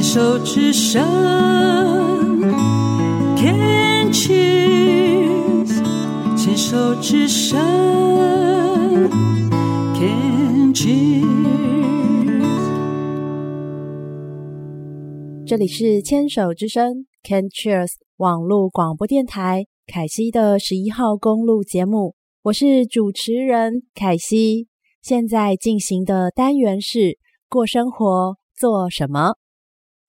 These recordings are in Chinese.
牵手之声，Can cheers，牵手之声，Can cheers。这里是牵手之声，Can cheers 网络广播电台凯西的十一号公路节目，我是主持人凯西。现在进行的单元是过生活做什么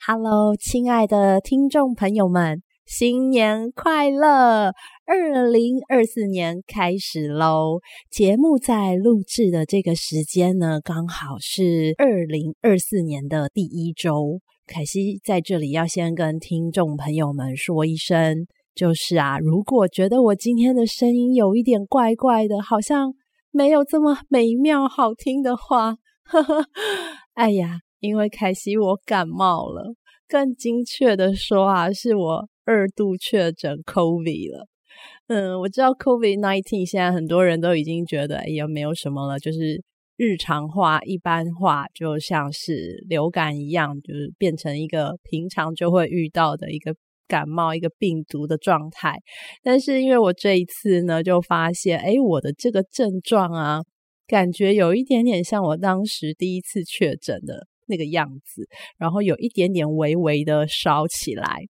？Hello，亲爱的听众朋友们，新年快乐！二零二四年开始喽。节目在录制的这个时间呢，刚好是二零二四年的第一周。凯西在这里要先跟听众朋友们说一声，就是啊，如果觉得我今天的声音有一点怪怪的，好像。没有这么美妙好听的话，呵呵，哎呀，因为凯西我感冒了，更精确的说啊，是我二度确诊 COVID 了。嗯，我知道 COVID-19 现在很多人都已经觉得哎呀没有什么了，就是日常化、一般化，就像是流感一样，就是变成一个平常就会遇到的一个。感冒一个病毒的状态，但是因为我这一次呢，就发现，哎，我的这个症状啊，感觉有一点点像我当时第一次确诊的那个样子，然后有一点点微微的烧起来，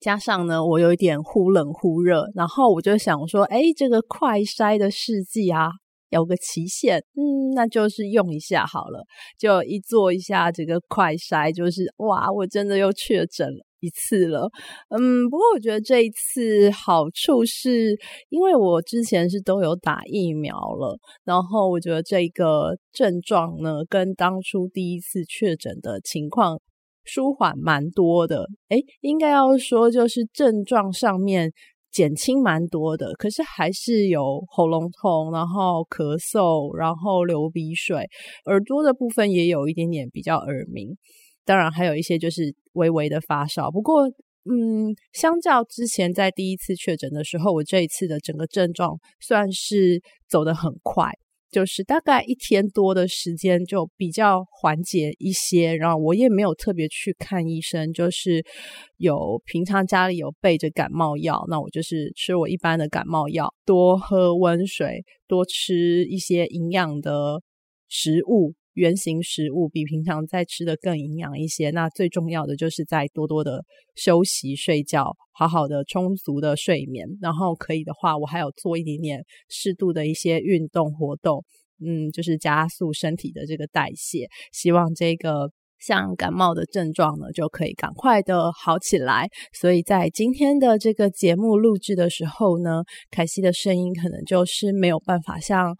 加上呢，我有一点忽冷忽热，然后我就想说，哎，这个快筛的试剂啊，有个期限，嗯，那就是用一下好了，就一做一下这个快筛，就是哇，我真的又确诊了。一次了，嗯，不过我觉得这一次好处是，因为我之前是都有打疫苗了，然后我觉得这个症状呢，跟当初第一次确诊的情况舒缓蛮多的。诶，应该要说就是症状上面减轻蛮多的，可是还是有喉咙痛，然后咳嗽，然后流鼻水，耳朵的部分也有一点点比较耳鸣。当然，还有一些就是微微的发烧。不过，嗯，相较之前在第一次确诊的时候，我这一次的整个症状算是走得很快，就是大概一天多的时间就比较缓解一些。然后我也没有特别去看医生，就是有平常家里有备着感冒药，那我就是吃我一般的感冒药，多喝温水，多吃一些营养的食物。原型食物比平常在吃的更营养一些。那最重要的就是在多多的休息、睡觉，好好的充足的睡眠。然后可以的话，我还有做一点点适度的一些运动活动，嗯，就是加速身体的这个代谢。希望这个像感冒的症状呢，就可以赶快的好起来。所以在今天的这个节目录制的时候呢，凯西的声音可能就是没有办法像。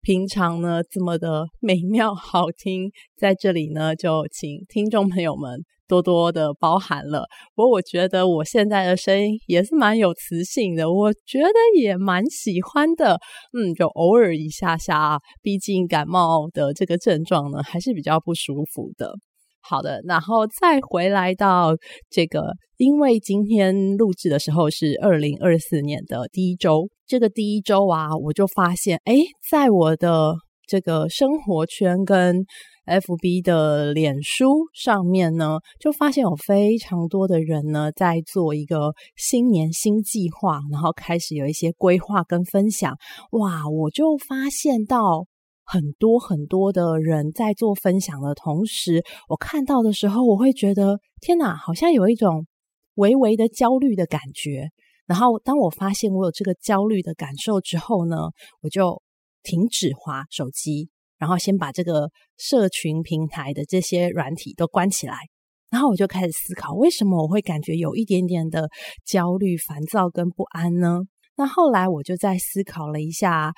平常呢，这么的美妙好听，在这里呢，就请听众朋友们多多的包涵了。不过我觉得我现在的声音也是蛮有磁性的，我觉得也蛮喜欢的。嗯，就偶尔一下下，毕竟感冒的这个症状呢，还是比较不舒服的。好的，然后再回来到这个，因为今天录制的时候是二零二四年的第一周，这个第一周啊，我就发现，诶，在我的这个生活圈跟 FB 的脸书上面呢，就发现有非常多的人呢在做一个新年新计划，然后开始有一些规划跟分享。哇，我就发现到。很多很多的人在做分享的同时，我看到的时候，我会觉得天哪，好像有一种微微的焦虑的感觉。然后，当我发现我有这个焦虑的感受之后呢，我就停止滑手机，然后先把这个社群平台的这些软体都关起来。然后我就开始思考，为什么我会感觉有一点点的焦虑、烦躁跟不安呢？那后来我就在思考了一下，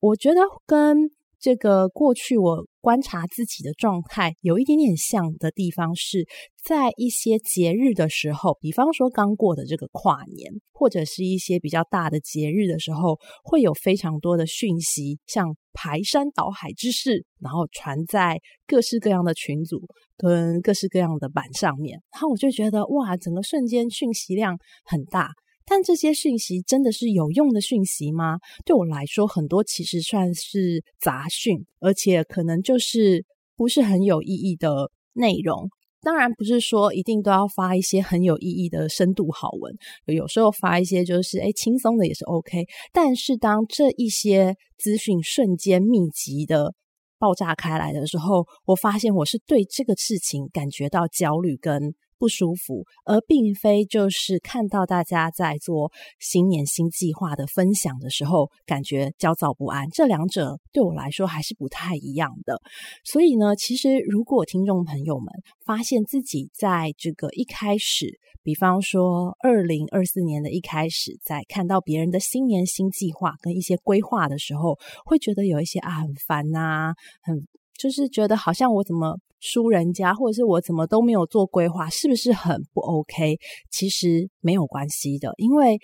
我觉得跟这个过去我观察自己的状态有一点点像的地方是，在一些节日的时候，比方说刚过的这个跨年，或者是一些比较大的节日的时候，会有非常多的讯息，像排山倒海之势，然后传在各式各样的群组跟各式各样的版上面，然后我就觉得哇，整个瞬间讯息量很大。但这些讯息真的是有用的讯息吗？对我来说，很多其实算是杂讯，而且可能就是不是很有意义的内容。当然不是说一定都要发一些很有意义的深度好文，有时候发一些就是诶轻松的也是 OK。但是当这一些资讯瞬间密集的爆炸开来的时候，我发现我是对这个事情感觉到焦虑跟不舒服，而并非就是看到大家在做新年新计划的分享的时候，感觉焦躁不安。这两者对我来说还是不太一样的。所以呢，其实如果听众朋友们发现自己在这个一开始，比方说二零二四年的一开始，在看到别人的新年新计划跟一些规划的时候，会觉得有一些啊很烦呐、啊，很就是觉得好像我怎么。输人家，或者是我怎么都没有做规划，是不是很不 OK？其实没有关系的，因为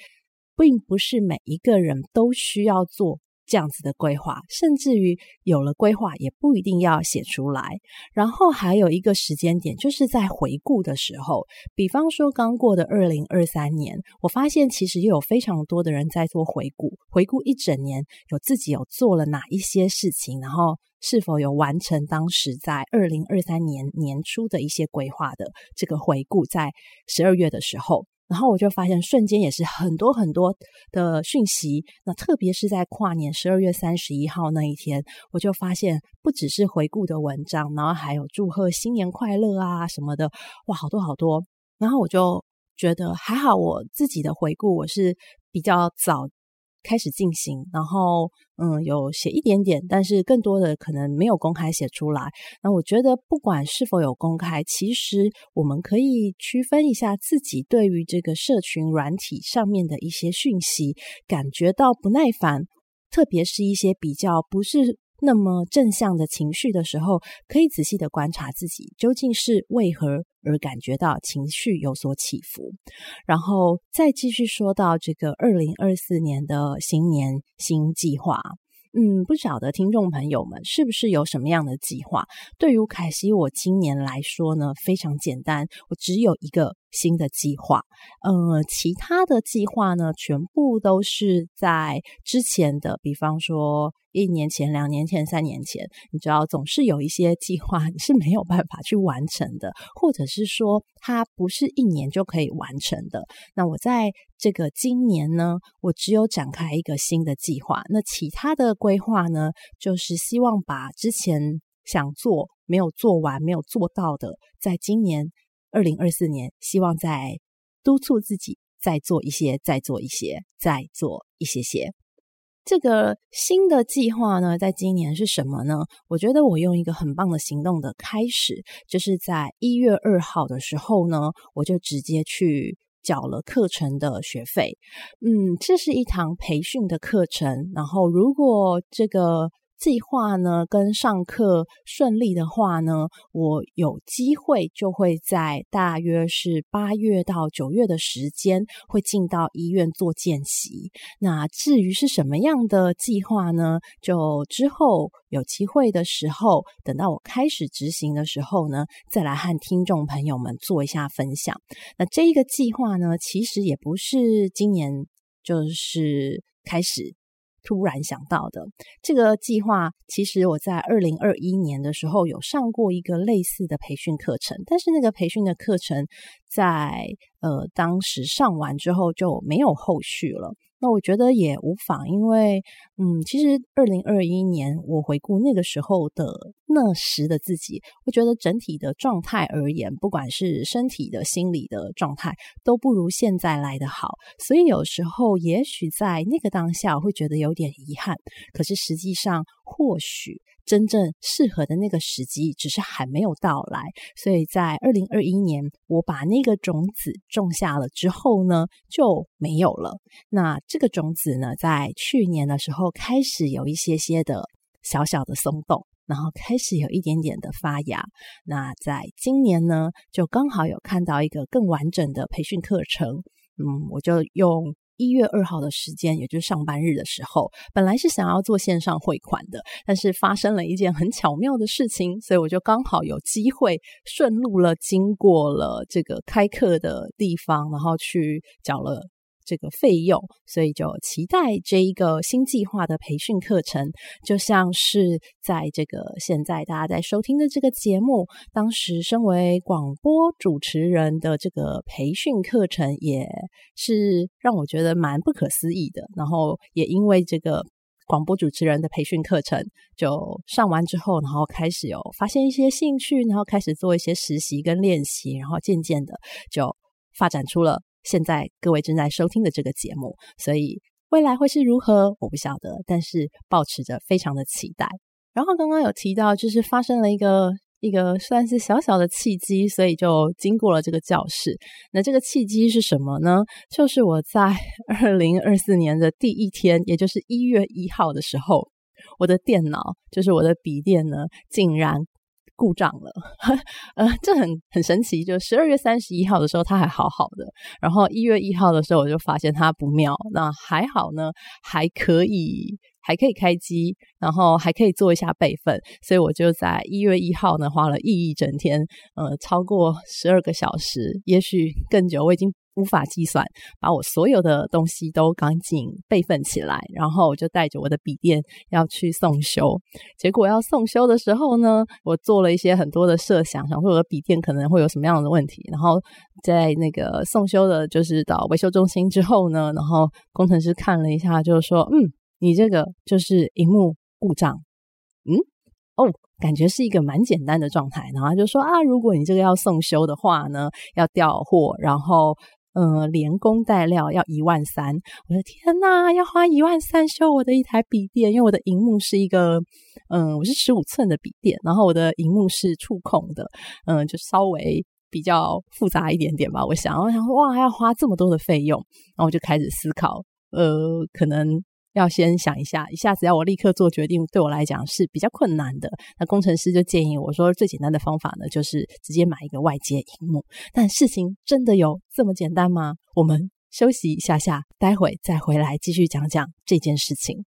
并不是每一个人都需要做这样子的规划，甚至于有了规划也不一定要写出来。然后还有一个时间点，就是在回顾的时候，比方说刚过的二零二三年，我发现其实也有非常多的人在做回顾，回顾一整年有自己有做了哪一些事情，然后。是否有完成当时在二零二三年年初的一些规划的这个回顾，在十二月的时候，然后我就发现瞬间也是很多很多的讯息。那特别是在跨年十二月三十一号那一天，我就发现不只是回顾的文章，然后还有祝贺新年快乐啊什么的，哇，好多好多。然后我就觉得还好，我自己的回顾我是比较早。开始进行，然后嗯，有写一点点，但是更多的可能没有公开写出来。那我觉得，不管是否有公开，其实我们可以区分一下自己对于这个社群软体上面的一些讯息感觉到不耐烦，特别是一些比较不是。那么正向的情绪的时候，可以仔细的观察自己究竟是为何而感觉到情绪有所起伏，然后再继续说到这个二零二四年的新年新计划。嗯，不晓得听众朋友们是不是有什么样的计划？对于凯西，我今年来说呢，非常简单，我只有一个新的计划。呃，其他的计划呢，全部都是在之前的，比方说。一年前、两年前、三年前，你知道，总是有一些计划你是没有办法去完成的，或者是说它不是一年就可以完成的。那我在这个今年呢，我只有展开一个新的计划。那其他的规划呢，就是希望把之前想做没有做完、没有做到的，在今年二零二四年，希望再督促自己再做一些、再做一些、再做一些些。这个新的计划呢，在今年是什么呢？我觉得我用一个很棒的行动的开始，就是在一月二号的时候呢，我就直接去缴了课程的学费。嗯，这是一堂培训的课程，然后如果这个。计划呢，跟上课顺利的话呢，我有机会就会在大约是八月到九月的时间，会进到医院做见习。那至于是什么样的计划呢？就之后有机会的时候，等到我开始执行的时候呢，再来和听众朋友们做一下分享。那这一个计划呢，其实也不是今年就是开始。突然想到的这个计划，其实我在二零二一年的时候有上过一个类似的培训课程，但是那个培训的课程在呃当时上完之后就没有后续了。那我觉得也无妨，因为嗯，其实二零二一年我回顾那个时候的那时的自己，我觉得整体的状态而言，不管是身体的、心理的状态，都不如现在来的好。所以有时候，也许在那个当下，会觉得有点遗憾。可是实际上，或许。真正适合的那个时机，只是还没有到来。所以在二零二一年，我把那个种子种下了之后呢，就没有了。那这个种子呢，在去年的时候开始有一些些的小小的松动，然后开始有一点点的发芽。那在今年呢，就刚好有看到一个更完整的培训课程，嗯，我就用。一月二号的时间，也就是上班日的时候，本来是想要做线上汇款的，但是发生了一件很巧妙的事情，所以我就刚好有机会顺路了，经过了这个开课的地方，然后去缴了这个费用，所以就期待这一个新计划的培训课程，就像是在这个现在大家在收听的这个节目，当时身为广播主持人的这个培训课程，也是让我觉得蛮不可思议的。然后也因为这个。广播主持人的培训课程就上完之后，然后开始有发现一些兴趣，然后开始做一些实习跟练习，然后渐渐的就发展出了现在各位正在收听的这个节目。所以未来会是如何，我不晓得，但是抱持着非常的期待。然后刚刚有提到，就是发生了一个。一个算是小小的契机，所以就经过了这个教室。那这个契机是什么呢？就是我在 二零二四年的第一天，也就是一月一号的时候，我的电脑，就是我的笔电呢，竟然故障了。呃，这很很神奇。就十二月三十一号的时候，它还好好的，然后一月一号的时候，我就发现它不妙。那还好呢，还可以。还可以开机，然后还可以做一下备份，所以我就在一月一号呢，花了一整天，呃，超过十二个小时，也许更久，我已经无法计算，把我所有的东西都赶紧备份起来，然后我就带着我的笔电要去送修。结果要送修的时候呢，我做了一些很多的设想，想说我的笔电可能会有什么样的问题，然后在那个送修的，就是到维修中心之后呢，然后工程师看了一下，就是说，嗯。你这个就是荧幕故障，嗯，哦，感觉是一个蛮简单的状态。然后就说啊，如果你这个要送修的话呢，要调货，然后、嗯，连工带料要一万三。我的天呐，要花一万三修我的一台笔电，因为我的荧幕是一个嗯，我是十五寸的笔电，然后我的荧幕是触控的，嗯，就稍微比较复杂一点点吧。我想，我想哇，还要花这么多的费用，然后我就开始思考，呃，可能。要先想一下，一下子要我立刻做决定，对我来讲是比较困难的。那工程师就建议我说，最简单的方法呢，就是直接买一个外接屏幕。但事情真的有这么简单吗？我们休息一下下，待会再回来继续讲讲这件事情。